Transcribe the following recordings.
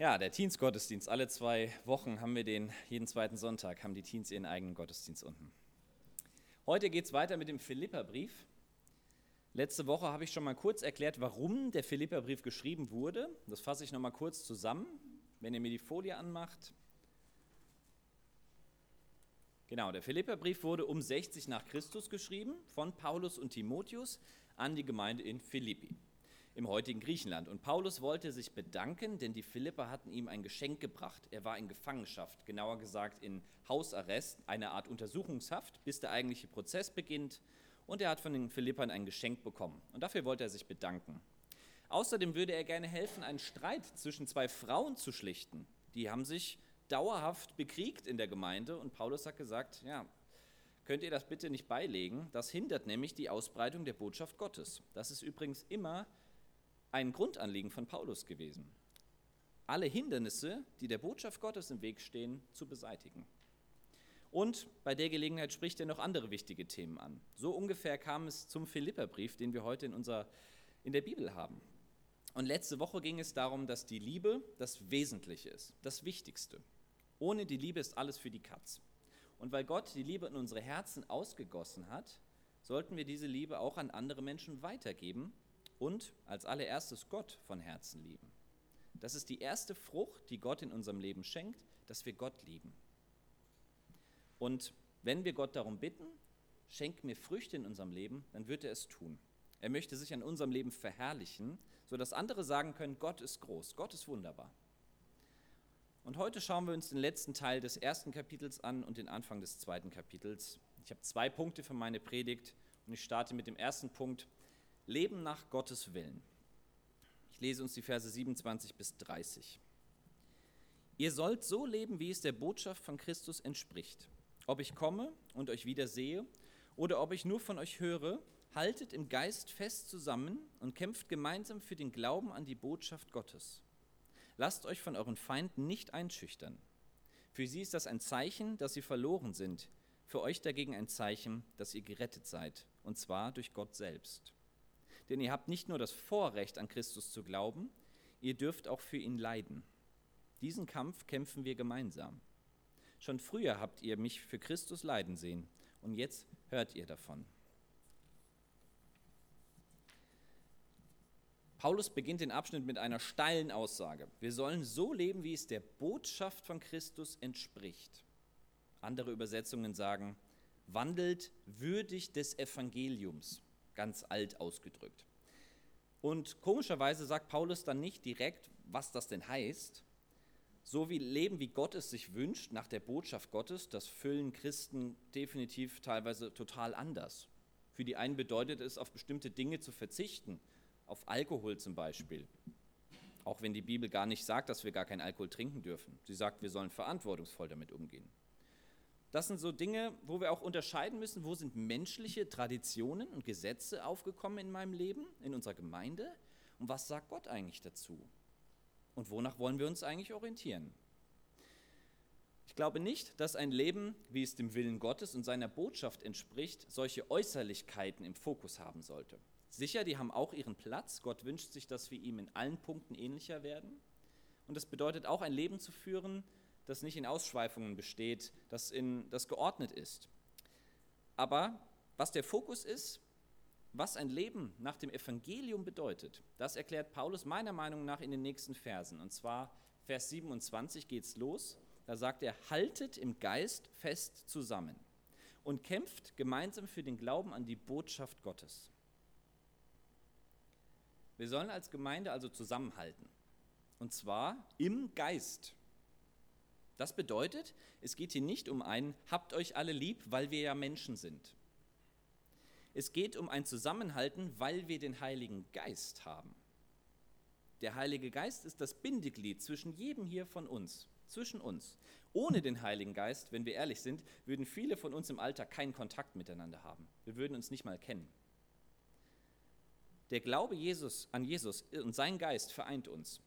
Ja, der Teens-Gottesdienst. Alle zwei Wochen haben wir den, jeden zweiten Sonntag haben die Teens ihren eigenen Gottesdienst unten. Heute geht es weiter mit dem Philipperbrief. Letzte Woche habe ich schon mal kurz erklärt, warum der Philipperbrief geschrieben wurde. Das fasse ich noch mal kurz zusammen, wenn ihr mir die Folie anmacht. Genau, der Philipperbrief wurde um 60 nach Christus geschrieben von Paulus und Timotheus an die Gemeinde in Philippi im heutigen Griechenland. Und Paulus wollte sich bedanken, denn die Philipper hatten ihm ein Geschenk gebracht. Er war in Gefangenschaft, genauer gesagt in Hausarrest, eine Art Untersuchungshaft, bis der eigentliche Prozess beginnt. Und er hat von den Philippern ein Geschenk bekommen. Und dafür wollte er sich bedanken. Außerdem würde er gerne helfen, einen Streit zwischen zwei Frauen zu schlichten. Die haben sich dauerhaft bekriegt in der Gemeinde und Paulus hat gesagt, ja, könnt ihr das bitte nicht beilegen? Das hindert nämlich die Ausbreitung der Botschaft Gottes. Das ist übrigens immer ein Grundanliegen von Paulus gewesen, alle Hindernisse, die der Botschaft Gottes im Weg stehen, zu beseitigen. Und bei der Gelegenheit spricht er noch andere wichtige Themen an. So ungefähr kam es zum Philipperbrief, den wir heute in, unserer, in der Bibel haben. Und letzte Woche ging es darum, dass die Liebe das Wesentliche ist, das Wichtigste. Ohne die Liebe ist alles für die Katz. Und weil Gott die Liebe in unsere Herzen ausgegossen hat, sollten wir diese Liebe auch an andere Menschen weitergeben und als allererstes Gott von Herzen lieben. Das ist die erste Frucht, die Gott in unserem Leben schenkt, dass wir Gott lieben. Und wenn wir Gott darum bitten, schenk mir Früchte in unserem Leben, dann wird er es tun. Er möchte sich an unserem Leben verherrlichen, sodass andere sagen können, Gott ist groß, Gott ist wunderbar. Und heute schauen wir uns den letzten Teil des ersten Kapitels an und den Anfang des zweiten Kapitels. Ich habe zwei Punkte für meine Predigt und ich starte mit dem ersten Punkt. Leben nach Gottes Willen. Ich lese uns die Verse 27 bis 30. Ihr sollt so leben, wie es der Botschaft von Christus entspricht. Ob ich komme und euch wiedersehe oder ob ich nur von euch höre, haltet im Geist fest zusammen und kämpft gemeinsam für den Glauben an die Botschaft Gottes. Lasst euch von euren Feinden nicht einschüchtern. Für sie ist das ein Zeichen, dass sie verloren sind, für euch dagegen ein Zeichen, dass ihr gerettet seid, und zwar durch Gott selbst. Denn ihr habt nicht nur das Vorrecht, an Christus zu glauben, ihr dürft auch für ihn leiden. Diesen Kampf kämpfen wir gemeinsam. Schon früher habt ihr mich für Christus leiden sehen, und jetzt hört ihr davon. Paulus beginnt den Abschnitt mit einer steilen Aussage. Wir sollen so leben, wie es der Botschaft von Christus entspricht. Andere Übersetzungen sagen, wandelt würdig des Evangeliums, ganz alt ausgedrückt. Und komischerweise sagt Paulus dann nicht direkt, was das denn heißt. So wie Leben, wie Gott es sich wünscht, nach der Botschaft Gottes, das füllen Christen definitiv teilweise total anders. Für die einen bedeutet es, auf bestimmte Dinge zu verzichten, auf Alkohol zum Beispiel. Auch wenn die Bibel gar nicht sagt, dass wir gar keinen Alkohol trinken dürfen. Sie sagt, wir sollen verantwortungsvoll damit umgehen. Das sind so Dinge, wo wir auch unterscheiden müssen, wo sind menschliche Traditionen und Gesetze aufgekommen in meinem Leben, in unserer Gemeinde und was sagt Gott eigentlich dazu? Und wonach wollen wir uns eigentlich orientieren? Ich glaube nicht, dass ein Leben, wie es dem Willen Gottes und seiner Botschaft entspricht, solche Äußerlichkeiten im Fokus haben sollte. Sicher, die haben auch ihren Platz. Gott wünscht sich, dass wir ihm in allen Punkten ähnlicher werden. Und das bedeutet auch ein Leben zu führen, das nicht in Ausschweifungen besteht, das, in, das geordnet ist. Aber was der Fokus ist, was ein Leben nach dem Evangelium bedeutet, das erklärt Paulus meiner Meinung nach in den nächsten Versen. Und zwar Vers 27 geht es los. Da sagt er, haltet im Geist fest zusammen und kämpft gemeinsam für den Glauben an die Botschaft Gottes. Wir sollen als Gemeinde also zusammenhalten. Und zwar im Geist. Das bedeutet, es geht hier nicht um ein Habt euch alle lieb, weil wir ja Menschen sind. Es geht um ein Zusammenhalten, weil wir den Heiligen Geist haben. Der Heilige Geist ist das Bindeglied zwischen jedem hier von uns, zwischen uns. Ohne den Heiligen Geist, wenn wir ehrlich sind, würden viele von uns im Alltag keinen Kontakt miteinander haben. Wir würden uns nicht mal kennen. Der Glaube Jesus, an Jesus und sein Geist vereint uns.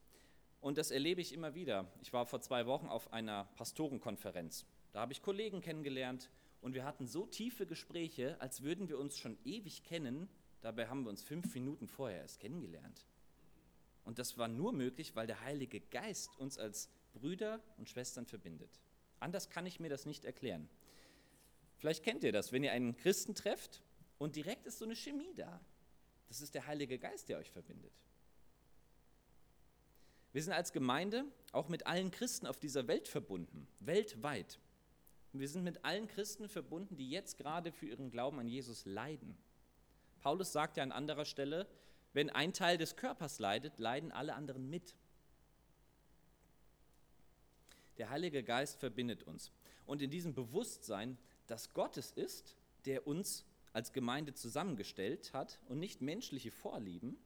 Und das erlebe ich immer wieder. Ich war vor zwei Wochen auf einer Pastorenkonferenz. Da habe ich Kollegen kennengelernt und wir hatten so tiefe Gespräche, als würden wir uns schon ewig kennen. Dabei haben wir uns fünf Minuten vorher erst kennengelernt. Und das war nur möglich, weil der Heilige Geist uns als Brüder und Schwestern verbindet. Anders kann ich mir das nicht erklären. Vielleicht kennt ihr das, wenn ihr einen Christen trefft und direkt ist so eine Chemie da. Das ist der Heilige Geist, der euch verbindet. Wir sind als Gemeinde auch mit allen Christen auf dieser Welt verbunden, weltweit. Wir sind mit allen Christen verbunden, die jetzt gerade für ihren Glauben an Jesus leiden. Paulus sagt ja an anderer Stelle, wenn ein Teil des Körpers leidet, leiden alle anderen mit. Der Heilige Geist verbindet uns. Und in diesem Bewusstsein, dass Gott es ist, der uns als Gemeinde zusammengestellt hat und nicht menschliche Vorlieben,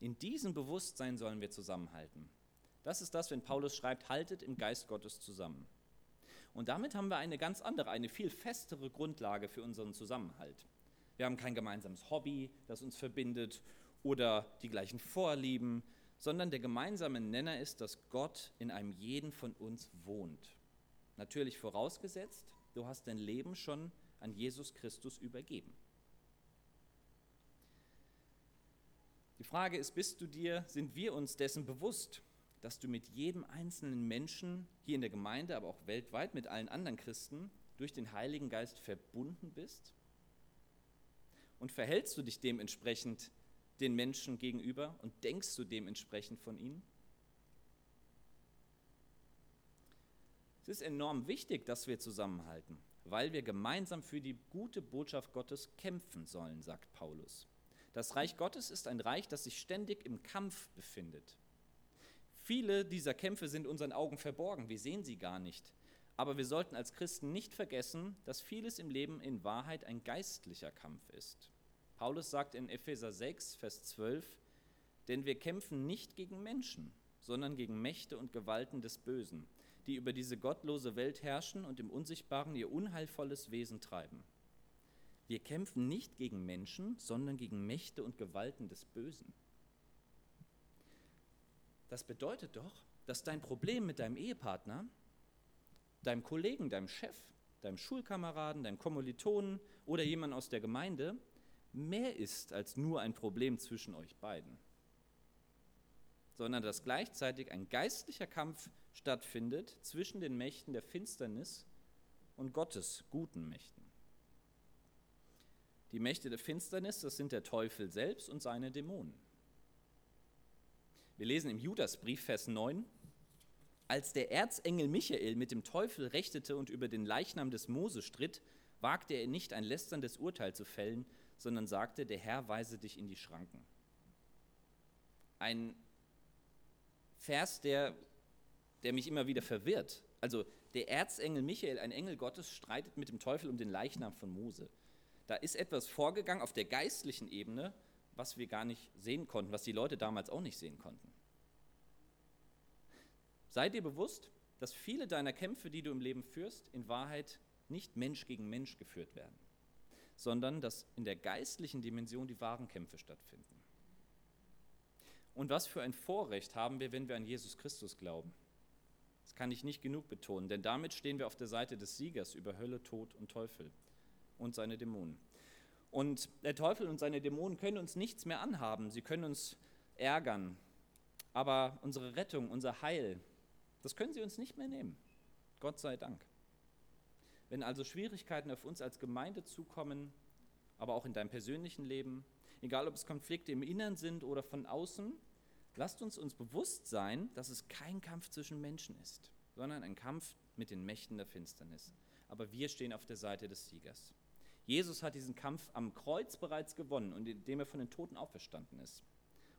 in diesem Bewusstsein sollen wir zusammenhalten. Das ist das, wenn Paulus schreibt, haltet im Geist Gottes zusammen. Und damit haben wir eine ganz andere, eine viel festere Grundlage für unseren Zusammenhalt. Wir haben kein gemeinsames Hobby, das uns verbindet oder die gleichen Vorlieben, sondern der gemeinsame Nenner ist, dass Gott in einem jeden von uns wohnt. Natürlich vorausgesetzt, du hast dein Leben schon an Jesus Christus übergeben. Die Frage ist, bist du dir, sind wir uns dessen bewusst, dass du mit jedem einzelnen Menschen hier in der Gemeinde, aber auch weltweit mit allen anderen Christen durch den Heiligen Geist verbunden bist? Und verhältst du dich dementsprechend den Menschen gegenüber und denkst du dementsprechend von ihnen? Es ist enorm wichtig, dass wir zusammenhalten, weil wir gemeinsam für die gute Botschaft Gottes kämpfen sollen, sagt Paulus. Das Reich Gottes ist ein Reich, das sich ständig im Kampf befindet. Viele dieser Kämpfe sind unseren Augen verborgen, wir sehen sie gar nicht. Aber wir sollten als Christen nicht vergessen, dass vieles im Leben in Wahrheit ein geistlicher Kampf ist. Paulus sagt in Epheser 6, Vers 12, denn wir kämpfen nicht gegen Menschen, sondern gegen Mächte und Gewalten des Bösen, die über diese gottlose Welt herrschen und im Unsichtbaren ihr unheilvolles Wesen treiben. Wir kämpfen nicht gegen Menschen, sondern gegen Mächte und Gewalten des Bösen. Das bedeutet doch, dass dein Problem mit deinem Ehepartner, deinem Kollegen, deinem Chef, deinem Schulkameraden, deinem Kommilitonen oder jemand aus der Gemeinde mehr ist als nur ein Problem zwischen euch beiden, sondern dass gleichzeitig ein geistlicher Kampf stattfindet zwischen den Mächten der Finsternis und Gottes guten Mächten. Die Mächte der Finsternis, das sind der Teufel selbst und seine Dämonen. Wir lesen im Judasbrief, Vers 9, als der Erzengel Michael mit dem Teufel rechtete und über den Leichnam des Mose stritt, wagte er nicht ein lästerndes Urteil zu fällen, sondern sagte, der Herr weise dich in die Schranken. Ein Vers, der, der mich immer wieder verwirrt. Also der Erzengel Michael, ein Engel Gottes, streitet mit dem Teufel um den Leichnam von Mose. Da ist etwas vorgegangen auf der geistlichen Ebene, was wir gar nicht sehen konnten, was die Leute damals auch nicht sehen konnten. Sei dir bewusst, dass viele deiner Kämpfe, die du im Leben führst, in Wahrheit nicht Mensch gegen Mensch geführt werden sondern dass in der geistlichen Dimension die wahren Kämpfe stattfinden. Und was für ein Vorrecht haben wir, wenn wir an Jesus Christus glauben? Das kann ich nicht genug betonen, denn damit stehen wir auf der Seite des Siegers über Hölle, Tod und Teufel und seine Dämonen. Und der Teufel und seine Dämonen können uns nichts mehr anhaben, sie können uns ärgern, aber unsere Rettung, unser Heil, das können sie uns nicht mehr nehmen. Gott sei Dank. Wenn also Schwierigkeiten auf uns als Gemeinde zukommen, aber auch in deinem persönlichen Leben, egal ob es Konflikte im Innern sind oder von außen, lasst uns uns bewusst sein, dass es kein Kampf zwischen Menschen ist, sondern ein Kampf mit den Mächten der Finsternis. Aber wir stehen auf der Seite des Siegers. Jesus hat diesen Kampf am Kreuz bereits gewonnen und indem er von den Toten auferstanden ist.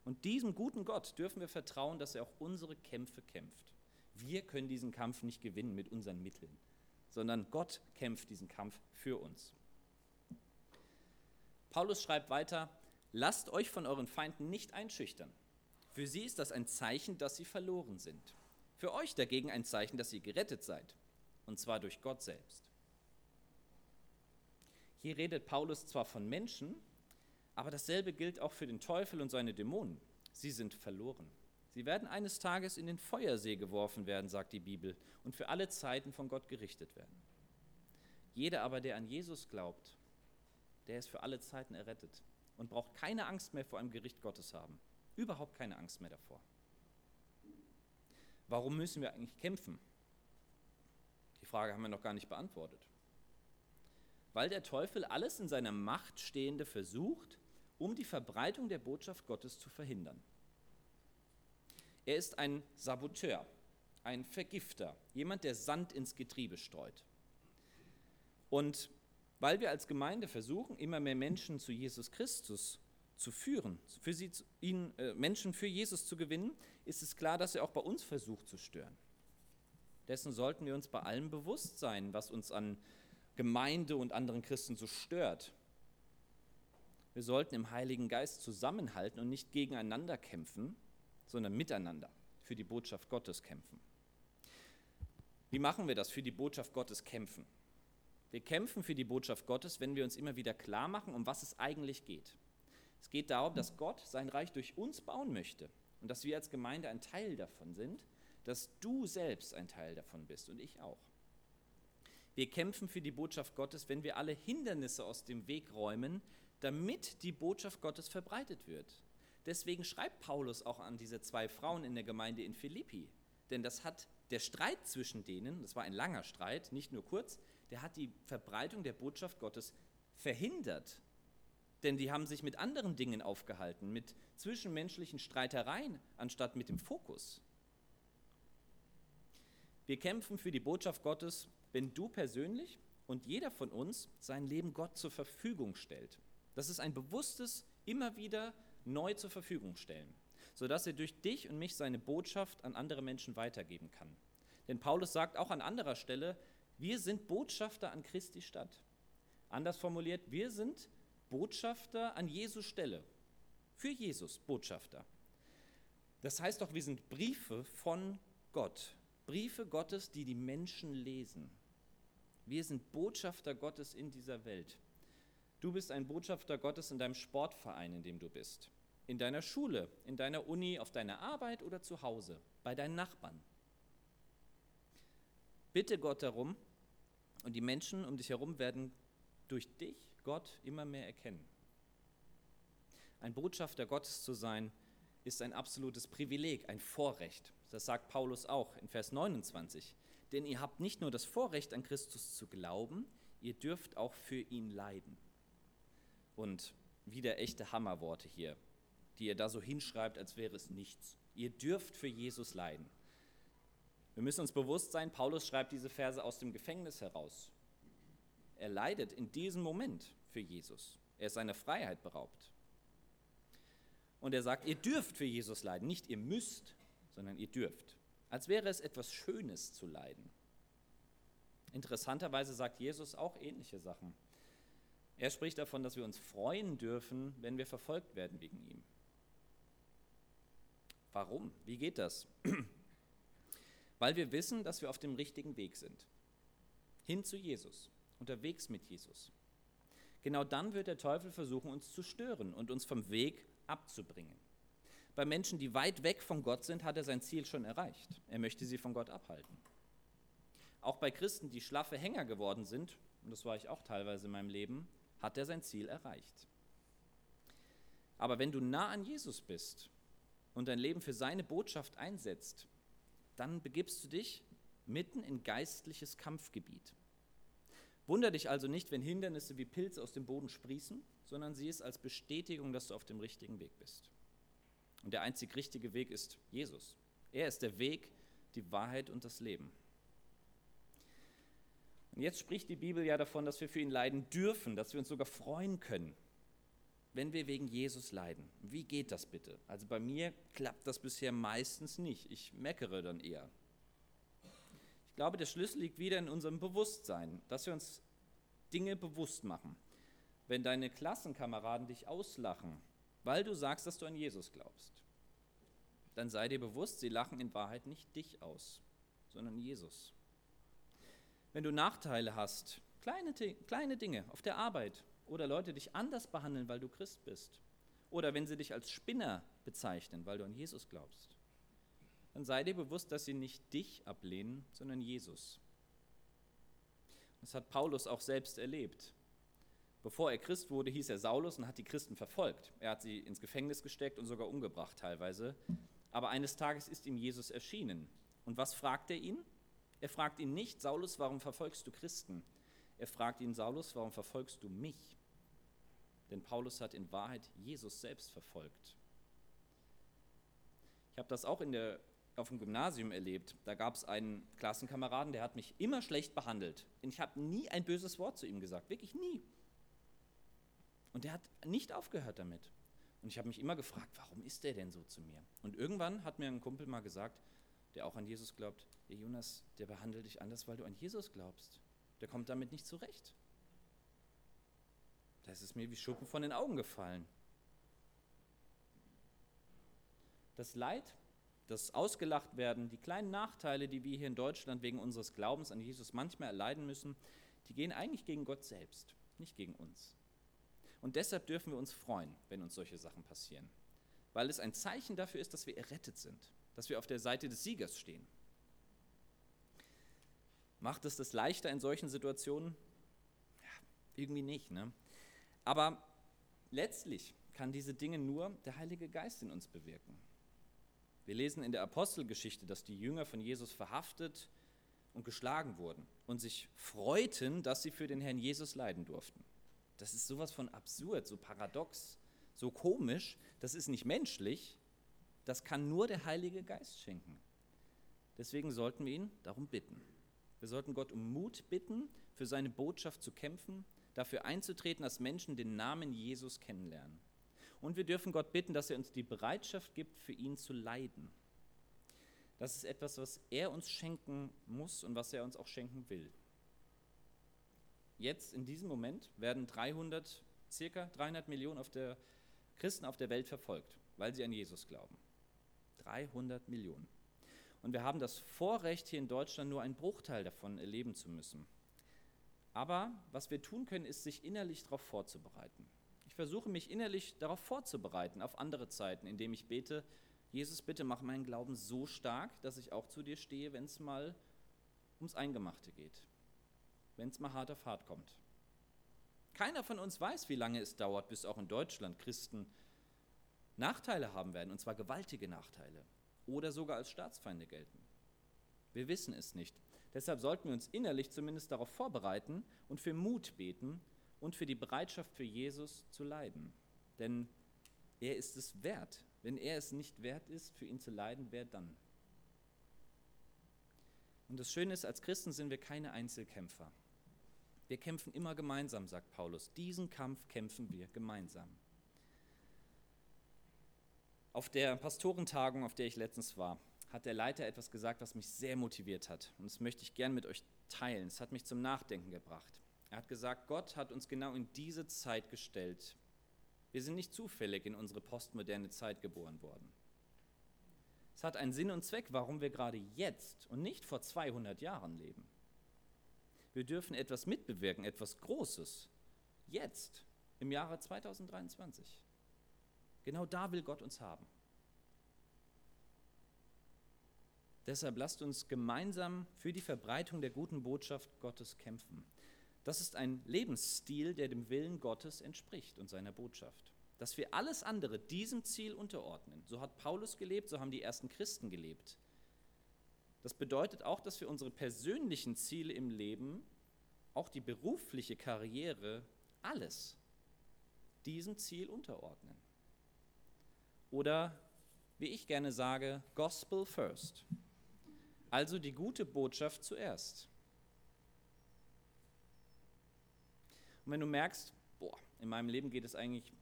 Und diesem guten Gott dürfen wir vertrauen, dass er auch unsere Kämpfe kämpft. Wir können diesen Kampf nicht gewinnen mit unseren Mitteln sondern Gott kämpft diesen Kampf für uns. Paulus schreibt weiter, lasst euch von euren Feinden nicht einschüchtern. Für sie ist das ein Zeichen, dass sie verloren sind. Für euch dagegen ein Zeichen, dass ihr gerettet seid, und zwar durch Gott selbst. Hier redet Paulus zwar von Menschen, aber dasselbe gilt auch für den Teufel und seine Dämonen. Sie sind verloren. Sie werden eines Tages in den Feuersee geworfen werden, sagt die Bibel, und für alle Zeiten von Gott gerichtet werden. Jeder aber, der an Jesus glaubt, der ist für alle Zeiten errettet und braucht keine Angst mehr vor einem Gericht Gottes haben. Überhaupt keine Angst mehr davor. Warum müssen wir eigentlich kämpfen? Die Frage haben wir noch gar nicht beantwortet. Weil der Teufel alles in seiner Macht Stehende versucht, um die Verbreitung der Botschaft Gottes zu verhindern. Er ist ein Saboteur, ein Vergifter, jemand, der Sand ins Getriebe streut. Und weil wir als Gemeinde versuchen, immer mehr Menschen zu Jesus Christus zu führen, für sie, ihn, äh, Menschen für Jesus zu gewinnen, ist es klar, dass er auch bei uns versucht zu stören. Dessen sollten wir uns bei allem bewusst sein, was uns an Gemeinde und anderen Christen so stört. Wir sollten im Heiligen Geist zusammenhalten und nicht gegeneinander kämpfen, sondern miteinander für die Botschaft Gottes kämpfen. Wie machen wir das, für die Botschaft Gottes kämpfen? Wir kämpfen für die Botschaft Gottes, wenn wir uns immer wieder klar machen, um was es eigentlich geht. Es geht darum, dass Gott sein Reich durch uns bauen möchte und dass wir als Gemeinde ein Teil davon sind, dass du selbst ein Teil davon bist und ich auch. Wir kämpfen für die Botschaft Gottes, wenn wir alle Hindernisse aus dem Weg räumen, damit die Botschaft Gottes verbreitet wird. Deswegen schreibt Paulus auch an diese zwei Frauen in der Gemeinde in Philippi. Denn das hat der Streit zwischen denen, das war ein langer Streit, nicht nur kurz, der hat die Verbreitung der Botschaft Gottes verhindert. Denn die haben sich mit anderen Dingen aufgehalten, mit zwischenmenschlichen Streitereien, anstatt mit dem Fokus. Wir kämpfen für die Botschaft Gottes, wenn du persönlich und jeder von uns sein Leben Gott zur Verfügung stellt. Das ist ein bewusstes, immer wieder neu zur Verfügung stellen, sodass er durch dich und mich seine Botschaft an andere Menschen weitergeben kann. Denn Paulus sagt auch an anderer Stelle, wir sind Botschafter an Christi Stadt. Anders formuliert, wir sind Botschafter an Jesus Stelle. Für Jesus Botschafter. Das heißt doch, wir sind Briefe von Gott. Briefe Gottes, die die Menschen lesen. Wir sind Botschafter Gottes in dieser Welt. Du bist ein Botschafter Gottes in deinem Sportverein, in dem du bist in deiner Schule, in deiner Uni, auf deiner Arbeit oder zu Hause, bei deinen Nachbarn. Bitte Gott darum und die Menschen um dich herum werden durch dich Gott immer mehr erkennen. Ein Botschafter Gottes zu sein, ist ein absolutes Privileg, ein Vorrecht. Das sagt Paulus auch in Vers 29. Denn ihr habt nicht nur das Vorrecht, an Christus zu glauben, ihr dürft auch für ihn leiden. Und wieder echte Hammerworte hier die ihr da so hinschreibt, als wäre es nichts. Ihr dürft für Jesus leiden. Wir müssen uns bewusst sein, Paulus schreibt diese Verse aus dem Gefängnis heraus. Er leidet in diesem Moment für Jesus. Er ist seiner Freiheit beraubt. Und er sagt, ihr dürft für Jesus leiden. Nicht ihr müsst, sondern ihr dürft. Als wäre es etwas Schönes zu leiden. Interessanterweise sagt Jesus auch ähnliche Sachen. Er spricht davon, dass wir uns freuen dürfen, wenn wir verfolgt werden wegen ihm. Warum? Wie geht das? Weil wir wissen, dass wir auf dem richtigen Weg sind. Hin zu Jesus, unterwegs mit Jesus. Genau dann wird der Teufel versuchen, uns zu stören und uns vom Weg abzubringen. Bei Menschen, die weit weg von Gott sind, hat er sein Ziel schon erreicht. Er möchte sie von Gott abhalten. Auch bei Christen, die schlaffe Hänger geworden sind, und das war ich auch teilweise in meinem Leben, hat er sein Ziel erreicht. Aber wenn du nah an Jesus bist und dein Leben für seine Botschaft einsetzt, dann begibst du dich mitten in geistliches Kampfgebiet. Wunder dich also nicht, wenn Hindernisse wie Pilze aus dem Boden sprießen, sondern sieh es als Bestätigung, dass du auf dem richtigen Weg bist. Und der einzig richtige Weg ist Jesus. Er ist der Weg, die Wahrheit und das Leben. Und jetzt spricht die Bibel ja davon, dass wir für ihn leiden dürfen, dass wir uns sogar freuen können wenn wir wegen Jesus leiden. Wie geht das bitte? Also bei mir klappt das bisher meistens nicht. Ich meckere dann eher. Ich glaube, der Schlüssel liegt wieder in unserem Bewusstsein, dass wir uns Dinge bewusst machen. Wenn deine Klassenkameraden dich auslachen, weil du sagst, dass du an Jesus glaubst, dann sei dir bewusst, sie lachen in Wahrheit nicht dich aus, sondern Jesus. Wenn du Nachteile hast, kleine, kleine Dinge auf der Arbeit, oder Leute dich anders behandeln, weil du Christ bist. Oder wenn sie dich als Spinner bezeichnen, weil du an Jesus glaubst. Dann sei dir bewusst, dass sie nicht dich ablehnen, sondern Jesus. Das hat Paulus auch selbst erlebt. Bevor er Christ wurde, hieß er Saulus und hat die Christen verfolgt. Er hat sie ins Gefängnis gesteckt und sogar umgebracht teilweise. Aber eines Tages ist ihm Jesus erschienen Und was fragt er ihn? Er fragt ihn nicht, Saulus, warum verfolgst du Christen? Er fragt ihn, Saulus, warum verfolgst du mich? Denn Paulus hat in Wahrheit Jesus selbst verfolgt. Ich habe das auch in der, auf dem Gymnasium erlebt. Da gab es einen Klassenkameraden, der hat mich immer schlecht behandelt. Und ich habe nie ein böses Wort zu ihm gesagt, wirklich nie. Und der hat nicht aufgehört damit. Und ich habe mich immer gefragt, warum ist der denn so zu mir? Und irgendwann hat mir ein Kumpel mal gesagt, der auch an Jesus glaubt, hey Jonas, der behandelt dich anders, weil du an Jesus glaubst. Der kommt damit nicht zurecht. Da ist es mir wie Schuppen von den Augen gefallen. Das Leid, das ausgelacht werden, die kleinen Nachteile, die wir hier in Deutschland wegen unseres Glaubens an Jesus manchmal erleiden müssen, die gehen eigentlich gegen Gott selbst, nicht gegen uns. Und deshalb dürfen wir uns freuen, wenn uns solche Sachen passieren, weil es ein Zeichen dafür ist, dass wir errettet sind, dass wir auf der Seite des Siegers stehen. Macht es das leichter in solchen Situationen? Ja, irgendwie nicht. Ne? Aber letztlich kann diese Dinge nur der Heilige Geist in uns bewirken. Wir lesen in der Apostelgeschichte, dass die Jünger von Jesus verhaftet und geschlagen wurden und sich freuten, dass sie für den Herrn Jesus leiden durften. Das ist sowas von absurd, so paradox, so komisch. Das ist nicht menschlich. Das kann nur der Heilige Geist schenken. Deswegen sollten wir ihn darum bitten. Wir sollten Gott um Mut bitten, für seine Botschaft zu kämpfen, dafür einzutreten, dass Menschen den Namen Jesus kennenlernen. Und wir dürfen Gott bitten, dass er uns die Bereitschaft gibt, für ihn zu leiden. Das ist etwas, was er uns schenken muss und was er uns auch schenken will. Jetzt in diesem Moment werden 300, circa 300 Millionen auf der, Christen auf der Welt verfolgt, weil sie an Jesus glauben. 300 Millionen. Und wir haben das Vorrecht, hier in Deutschland nur einen Bruchteil davon erleben zu müssen. Aber was wir tun können, ist, sich innerlich darauf vorzubereiten. Ich versuche mich innerlich darauf vorzubereiten, auf andere Zeiten, indem ich bete, Jesus, bitte mach meinen Glauben so stark, dass ich auch zu dir stehe, wenn es mal ums Eingemachte geht wenn es mal hart auf hart kommt. Keiner von uns weiß, wie lange es dauert, bis auch in Deutschland Christen Nachteile haben werden, und zwar gewaltige Nachteile, oder sogar als Staatsfeinde gelten. Wir wissen es nicht. Deshalb sollten wir uns innerlich zumindest darauf vorbereiten und für Mut beten und für die Bereitschaft für Jesus zu leiden. Denn er ist es wert. Wenn er es nicht wert ist, für ihn zu leiden, wer dann? Und das Schöne ist, als Christen sind wir keine Einzelkämpfer. Wir kämpfen immer gemeinsam, sagt Paulus. Diesen Kampf kämpfen wir gemeinsam. Auf der Pastorentagung, auf der ich letztens war, hat der Leiter etwas gesagt, was mich sehr motiviert hat. Und das möchte ich gern mit euch teilen. Es hat mich zum Nachdenken gebracht. Er hat gesagt, Gott hat uns genau in diese Zeit gestellt. Wir sind nicht zufällig in unsere postmoderne Zeit geboren worden. Es hat einen Sinn und Zweck, warum wir gerade jetzt und nicht vor 200 Jahren leben. Wir dürfen etwas mitbewirken, etwas Großes. Jetzt, im Jahre 2023. Genau da will Gott uns haben. Deshalb lasst uns gemeinsam für die Verbreitung der guten Botschaft Gottes kämpfen. Das ist ein Lebensstil, der dem Willen Gottes entspricht und seiner Botschaft. Dass wir alles andere diesem Ziel unterordnen. So hat Paulus gelebt, so haben die ersten Christen gelebt. Das bedeutet auch, dass wir unsere persönlichen Ziele im Leben, auch die berufliche Karriere, alles diesem Ziel unterordnen. Oder wie ich gerne sage, Gospel first. Also die gute Botschaft zuerst. Und wenn du merkst, boah, in meinem Leben geht es eigentlich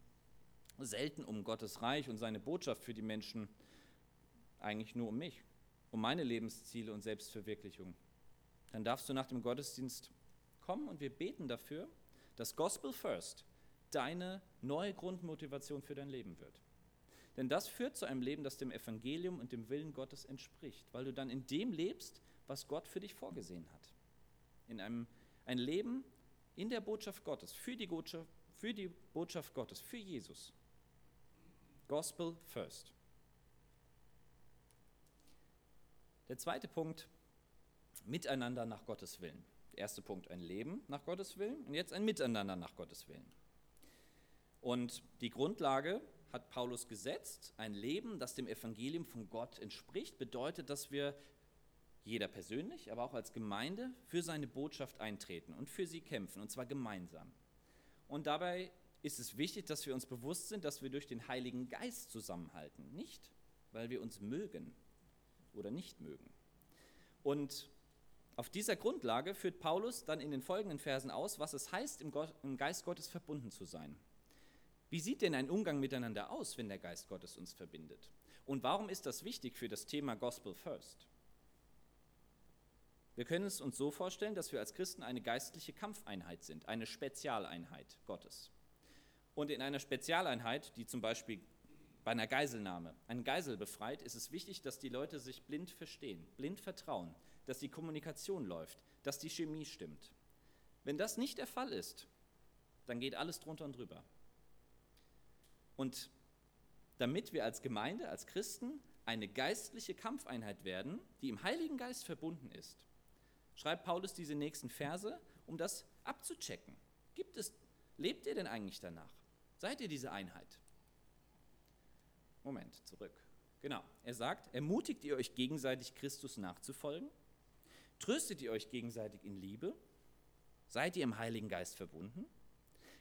selten um Gottes Reich und seine Botschaft für die Menschen, eigentlich nur um mich um meine Lebensziele und Selbstverwirklichung, dann darfst du nach dem Gottesdienst kommen und wir beten dafür, dass Gospel First deine neue Grundmotivation für dein Leben wird. Denn das führt zu einem Leben, das dem Evangelium und dem Willen Gottes entspricht, weil du dann in dem lebst, was Gott für dich vorgesehen hat. In einem ein Leben in der Botschaft Gottes, für die Botschaft, für die Botschaft Gottes, für Jesus. Gospel first. Der zweite Punkt, miteinander nach Gottes Willen. Der erste Punkt, ein Leben nach Gottes Willen und jetzt ein Miteinander nach Gottes Willen. Und die Grundlage hat Paulus gesetzt. Ein Leben, das dem Evangelium von Gott entspricht, bedeutet, dass wir jeder persönlich, aber auch als Gemeinde für seine Botschaft eintreten und für sie kämpfen, und zwar gemeinsam. Und dabei ist es wichtig, dass wir uns bewusst sind, dass wir durch den Heiligen Geist zusammenhalten, nicht weil wir uns mögen oder nicht mögen. Und auf dieser Grundlage führt Paulus dann in den folgenden Versen aus, was es heißt, im Geist Gottes verbunden zu sein. Wie sieht denn ein Umgang miteinander aus, wenn der Geist Gottes uns verbindet? Und warum ist das wichtig für das Thema Gospel First? Wir können es uns so vorstellen, dass wir als Christen eine geistliche Kampfeinheit sind, eine Spezialeinheit Gottes. Und in einer Spezialeinheit, die zum Beispiel bei einer Geiselnahme eine Geisel befreit, ist es wichtig, dass die Leute sich blind verstehen, blind vertrauen, dass die Kommunikation läuft, dass die Chemie stimmt. Wenn das nicht der Fall ist, dann geht alles drunter und drüber. Und damit wir als Gemeinde, als Christen eine geistliche Kampfeinheit werden, die im Heiligen Geist verbunden ist, schreibt Paulus diese nächsten Verse, um das abzuchecken. Gibt es, lebt ihr denn eigentlich danach? Seid ihr diese Einheit? Moment, zurück. Genau, er sagt, ermutigt ihr euch gegenseitig Christus nachzufolgen? Tröstet ihr euch gegenseitig in Liebe? Seid ihr im Heiligen Geist verbunden?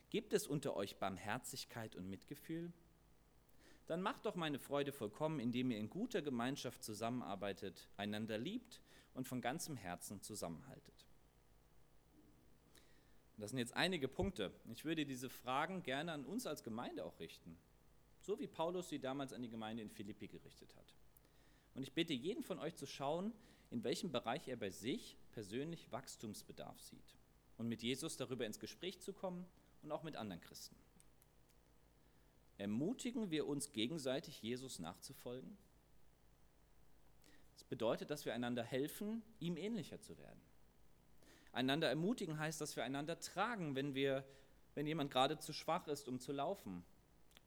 Gibt es unter euch Barmherzigkeit und Mitgefühl? Dann macht doch meine Freude vollkommen, indem ihr in guter Gemeinschaft zusammenarbeitet, einander liebt und von ganzem Herzen zusammenhaltet. Das sind jetzt einige Punkte. Ich würde diese Fragen gerne an uns als Gemeinde auch richten, so wie Paulus sie damals an die Gemeinde in Philippi gerichtet hat. Und ich bitte jeden von euch zu schauen, in welchem Bereich er bei sich persönlich Wachstumsbedarf sieht und mit Jesus darüber ins Gespräch zu kommen und auch mit anderen Christen. Ermutigen wir uns gegenseitig, Jesus nachzufolgen? Das bedeutet, dass wir einander helfen, ihm ähnlicher zu werden. Einander ermutigen heißt, dass wir einander tragen, wenn, wir, wenn jemand gerade zu schwach ist, um zu laufen.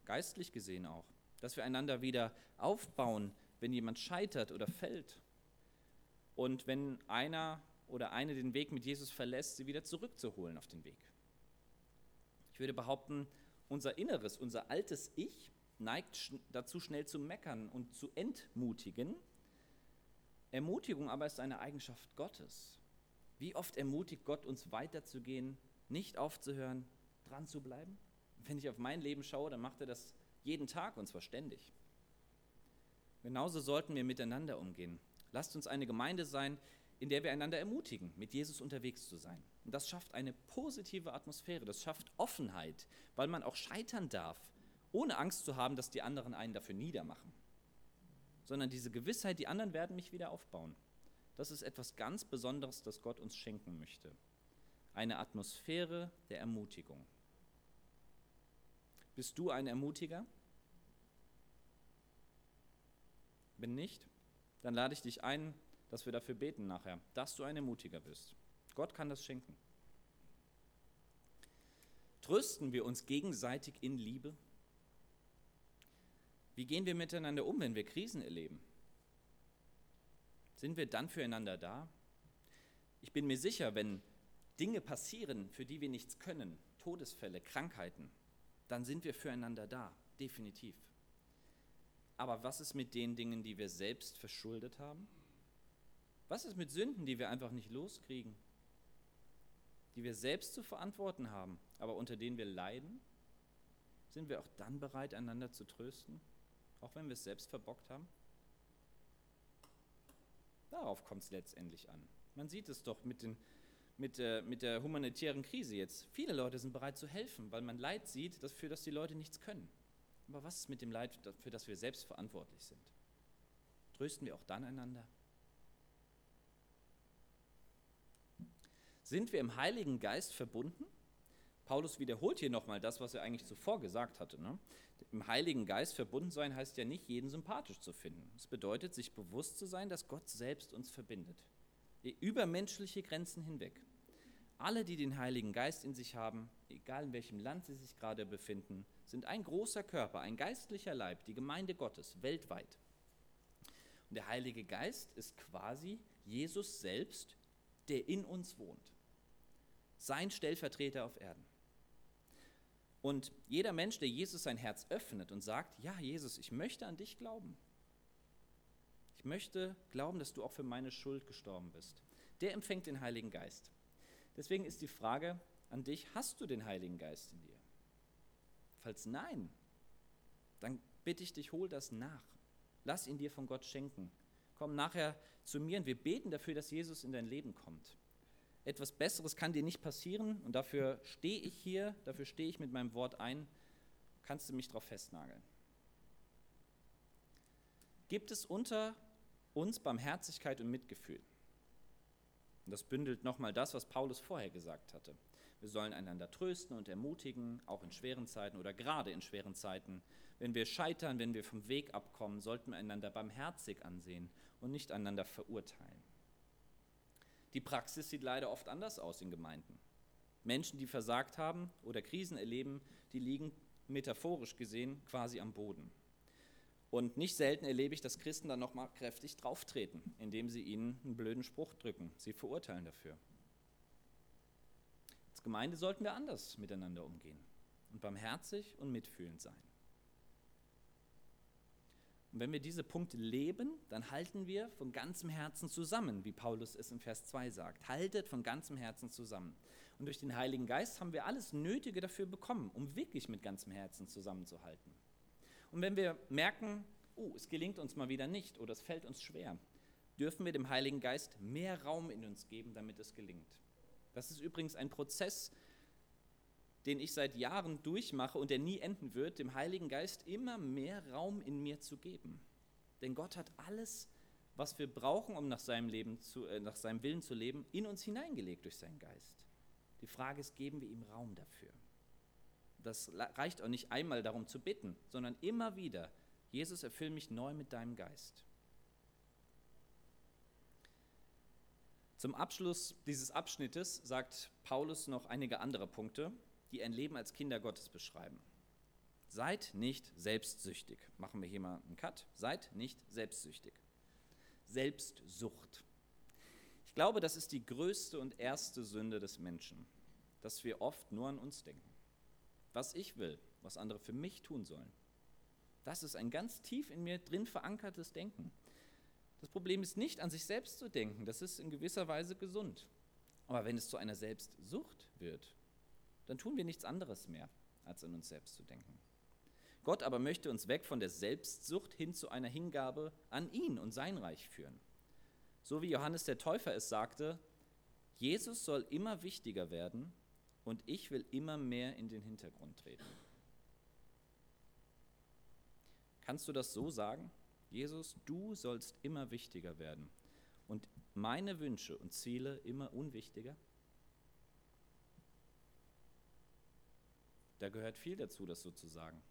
Geistlich gesehen auch. Dass wir einander wieder aufbauen, wenn jemand scheitert oder fällt. Und wenn einer oder eine den Weg mit Jesus verlässt, sie wieder zurückzuholen auf den Weg. Ich würde behaupten, unser Inneres, unser altes Ich neigt dazu, schnell zu meckern und zu entmutigen. Ermutigung aber ist eine Eigenschaft Gottes. Wie oft ermutigt Gott uns weiterzugehen, nicht aufzuhören, dran zu bleiben? Wenn ich auf mein Leben schaue, dann macht er das jeden Tag und zwar ständig. Genauso sollten wir miteinander umgehen. Lasst uns eine Gemeinde sein, in der wir einander ermutigen, mit Jesus unterwegs zu sein. Und das schafft eine positive Atmosphäre, das schafft Offenheit, weil man auch scheitern darf, ohne Angst zu haben, dass die anderen einen dafür niedermachen. Sondern diese Gewissheit, die anderen werden mich wieder aufbauen. Das ist etwas ganz Besonderes, das Gott uns schenken möchte. Eine Atmosphäre der Ermutigung. Bist du ein Ermutiger? Wenn nicht, dann lade ich dich ein, dass wir dafür beten nachher, dass du ein Ermutiger bist. Gott kann das schenken. Trösten wir uns gegenseitig in Liebe? Wie gehen wir miteinander um, wenn wir Krisen erleben? Sind wir dann füreinander da? Ich bin mir sicher, wenn Dinge passieren, für die wir nichts können, Todesfälle, Krankheiten, dann sind wir füreinander da, definitiv. Aber was ist mit den Dingen, die wir selbst verschuldet haben? Was ist mit Sünden, die wir einfach nicht loskriegen? Die wir selbst zu verantworten haben, aber unter denen wir leiden? Sind wir auch dann bereit, einander zu trösten, auch wenn wir es selbst verbockt haben? Darauf kommt es letztendlich an. Man sieht es doch mit, den, mit, der, mit der humanitären Krise jetzt. Viele Leute sind bereit zu helfen, weil man Leid sieht, für das die Leute nichts können. Aber was ist mit dem Leid, für das wir selbst verantwortlich sind? Trösten wir auch dann einander? Sind wir im Heiligen Geist verbunden? Paulus wiederholt hier nochmal das, was er eigentlich zuvor gesagt hatte. Ne? Im Heiligen Geist verbunden sein heißt ja nicht, jeden sympathisch zu finden. Es bedeutet, sich bewusst zu sein, dass Gott selbst uns verbindet. Über menschliche Grenzen hinweg. Alle, die den Heiligen Geist in sich haben, egal in welchem Land sie sich gerade befinden, sind ein großer Körper, ein geistlicher Leib, die Gemeinde Gottes, weltweit. Und der Heilige Geist ist quasi Jesus selbst, der in uns wohnt sein Stellvertreter auf Erden. Und jeder Mensch, der Jesus sein Herz öffnet und sagt, ja Jesus, ich möchte an dich glauben. Möchte glauben, dass du auch für meine Schuld gestorben bist. Der empfängt den Heiligen Geist. Deswegen ist die Frage an dich, hast du den Heiligen Geist in dir? Falls nein, dann bitte ich dich, hol das nach. Lass ihn dir von Gott schenken. Komm nachher zu mir und wir beten dafür, dass Jesus in dein Leben kommt. Etwas Besseres kann dir nicht passieren und dafür stehe ich hier, dafür stehe ich mit meinem Wort ein. Kannst du mich darauf festnageln? Gibt es unter uns Barmherzigkeit und Mitgefühl? Und das bündelt nochmal das, was Paulus vorher gesagt hatte. Wir sollen einander trösten und ermutigen, auch in schweren Zeiten oder gerade in schweren Zeiten. Wenn wir scheitern, wenn wir vom Weg abkommen, sollten wir einander barmherzig ansehen und nicht einander verurteilen. Die Praxis sieht leider oft anders aus in Gemeinden. Menschen, die versagt haben oder Krisen erleben, die liegen metaphorisch gesehen quasi am Boden. Und nicht selten erlebe ich, dass Christen dann nochmal kräftig drauftreten, indem sie ihnen einen blöden Spruch drücken. Sie verurteilen dafür. Als Gemeinde sollten wir anders miteinander umgehen und barmherzig und mitfühlend sein. Und wenn wir diese Punkte leben, dann halten wir von ganzem Herzen zusammen, wie Paulus es in Vers 2 sagt. Haltet von ganzem Herzen zusammen. Und durch den Heiligen Geist haben wir alles Nötige dafür bekommen, um wirklich mit ganzem Herzen zusammenzuhalten. Und wenn wir merken, oh, es gelingt uns mal wieder nicht oder es fällt uns schwer, dürfen wir dem Heiligen Geist mehr Raum in uns geben, damit es gelingt. Das ist übrigens ein Prozess, den ich seit Jahren durchmache und der nie enden wird, dem Heiligen Geist immer mehr Raum in mir zu geben. Denn Gott hat alles, was wir brauchen, um nach seinem, Leben zu, äh, nach seinem Willen zu leben, in uns hineingelegt durch seinen Geist. Die Frage ist, geben wir ihm Raum dafür? Das reicht auch nicht einmal darum zu bitten, sondern immer wieder, Jesus, erfüll mich neu mit deinem Geist. Zum Abschluss dieses Abschnittes sagt Paulus noch einige andere Punkte, die ein Leben als Kinder Gottes beschreiben. Seid nicht selbstsüchtig. Machen wir hier mal einen Cut. Seid nicht selbstsüchtig. Selbstsucht. Ich glaube, das ist die größte und erste Sünde des Menschen, dass wir oft nur an uns denken was ich will, was andere für mich tun sollen. Das ist ein ganz tief in mir drin verankertes Denken. Das Problem ist nicht an sich selbst zu denken, das ist in gewisser Weise gesund. Aber wenn es zu einer Selbstsucht wird, dann tun wir nichts anderes mehr, als an uns selbst zu denken. Gott aber möchte uns weg von der Selbstsucht hin zu einer Hingabe an ihn und sein Reich führen. So wie Johannes der Täufer es sagte, Jesus soll immer wichtiger werden und ich will immer mehr in den Hintergrund treten. Kannst du das so sagen? Jesus, du sollst immer wichtiger werden und meine Wünsche und Ziele immer unwichtiger? Da gehört viel dazu, das so zu sagen.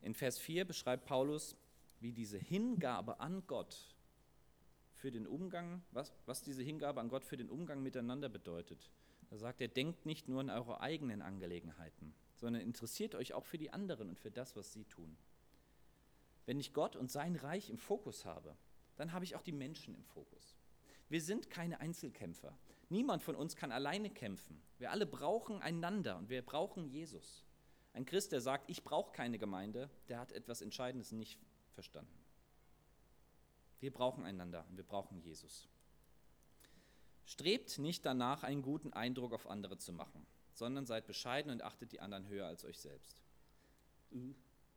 In Vers 4 beschreibt Paulus, wie diese Hingabe an Gott für den Umgang, was, was diese Hingabe an Gott für den Umgang miteinander bedeutet. Da sagt er, denkt nicht nur an eure eigenen Angelegenheiten, sondern interessiert euch auch für die anderen und für das, was sie tun. Wenn ich Gott und sein Reich im Fokus habe, dann habe ich auch die Menschen im Fokus. Wir sind keine Einzelkämpfer. Niemand von uns kann alleine kämpfen. Wir alle brauchen einander und wir brauchen Jesus. Ein Christ, der sagt, ich brauche keine Gemeinde, der hat etwas Entscheidendes nicht verstanden. Wir brauchen einander und wir brauchen Jesus. Strebt nicht danach, einen guten Eindruck auf andere zu machen, sondern seid bescheiden und achtet die anderen höher als euch selbst.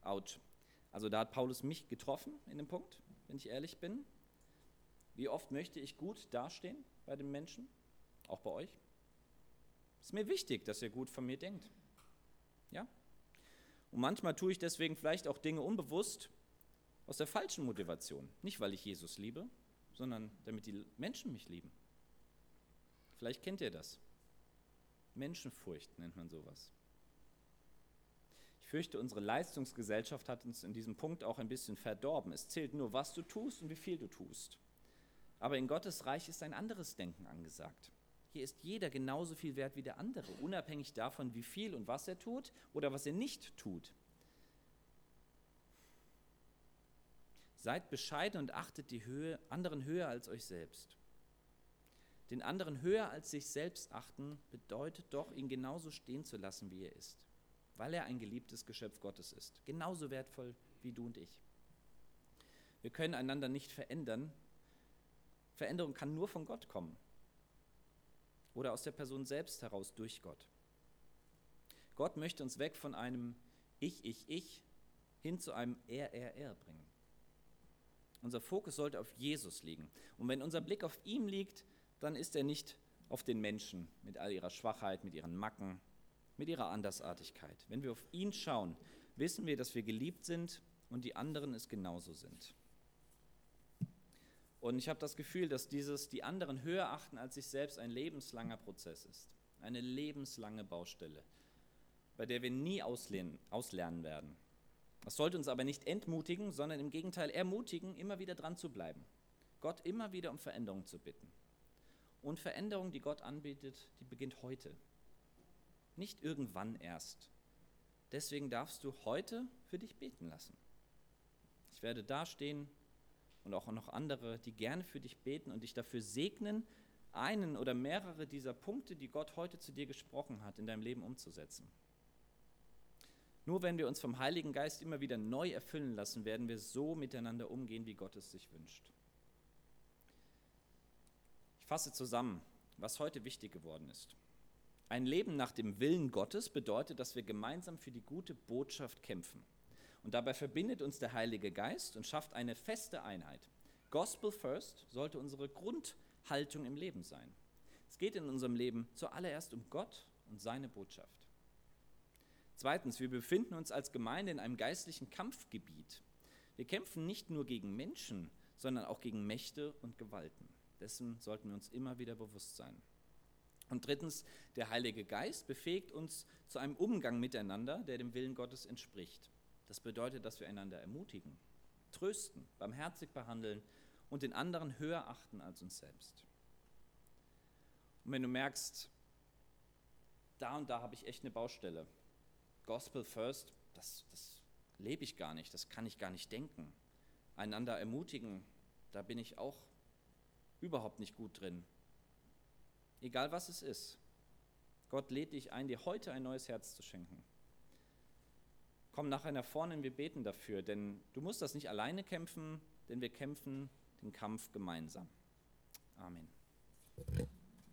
Ouch. Also da hat Paulus mich getroffen in dem Punkt, wenn ich ehrlich bin. Wie oft möchte ich gut dastehen bei den Menschen, auch bei euch? Ist mir wichtig, dass ihr gut von mir denkt. Ja? Und manchmal tue ich deswegen vielleicht auch Dinge unbewusst, aus der falschen Motivation. Nicht, weil ich Jesus liebe, sondern damit die Menschen mich lieben. Vielleicht kennt ihr das. Menschenfurcht nennt man sowas. Ich fürchte, unsere Leistungsgesellschaft hat uns in diesem Punkt auch ein bisschen verdorben. Es zählt nur, was du tust und wie viel du tust. Aber in Gottes Reich ist ein anderes Denken angesagt. Hier ist jeder genauso viel wert wie der andere, unabhängig davon, wie viel und was er tut oder was er nicht tut. Seid bescheiden und achtet die Höhe, anderen höher als euch selbst. Den anderen höher als sich selbst achten bedeutet doch, ihn genauso stehen zu lassen, wie er ist, weil er ein geliebtes Geschöpf Gottes ist, genauso wertvoll wie du und ich. Wir können einander nicht verändern. Veränderung kann nur von Gott kommen oder aus der Person selbst heraus durch Gott. Gott möchte uns weg von einem Ich, Ich, Ich hin zu einem Er, Er, Er bringen. Unser Fokus sollte auf Jesus liegen. Und wenn unser Blick auf ihm liegt, dann ist er nicht auf den Menschen mit all ihrer Schwachheit, mit ihren Macken, mit ihrer Andersartigkeit. Wenn wir auf ihn schauen, wissen wir, dass wir geliebt sind und die anderen es genauso sind. Und ich habe das Gefühl, dass dieses die anderen höher achten als sich selbst ein lebenslanger Prozess ist. Eine lebenslange Baustelle, bei der wir nie auslernen, auslernen werden. Das sollte uns aber nicht entmutigen, sondern im Gegenteil ermutigen, immer wieder dran zu bleiben. Gott immer wieder um Veränderung zu bitten. Und Veränderung, die Gott anbietet, die beginnt heute. Nicht irgendwann erst. Deswegen darfst du heute für dich beten lassen. Ich werde dastehen und auch noch andere, die gerne für dich beten und dich dafür segnen, einen oder mehrere dieser Punkte, die Gott heute zu dir gesprochen hat, in deinem Leben umzusetzen. Nur wenn wir uns vom Heiligen Geist immer wieder neu erfüllen lassen, werden wir so miteinander umgehen, wie Gott es sich wünscht. Ich fasse zusammen, was heute wichtig geworden ist. Ein Leben nach dem Willen Gottes bedeutet, dass wir gemeinsam für die gute Botschaft kämpfen. Und dabei verbindet uns der Heilige Geist und schafft eine feste Einheit. Gospel First sollte unsere Grundhaltung im Leben sein. Es geht in unserem Leben zuallererst um Gott und seine Botschaft. Zweitens, wir befinden uns als Gemeinde in einem geistlichen Kampfgebiet. Wir kämpfen nicht nur gegen Menschen, sondern auch gegen Mächte und Gewalten. Dessen sollten wir uns immer wieder bewusst sein. Und drittens, der Heilige Geist befähigt uns zu einem Umgang miteinander, der dem Willen Gottes entspricht. Das bedeutet, dass wir einander ermutigen, trösten, barmherzig behandeln und den anderen höher achten als uns selbst. Und wenn du merkst, da und da habe ich echt eine Baustelle, Gospel First, das, das lebe ich gar nicht, das kann ich gar nicht denken. Einander ermutigen, da bin ich auch überhaupt nicht gut drin. Egal was es ist, Gott lädt dich ein, dir heute ein neues Herz zu schenken. Komm nachher nach vorne und wir beten dafür, denn du musst das nicht alleine kämpfen, denn wir kämpfen den Kampf gemeinsam. Amen.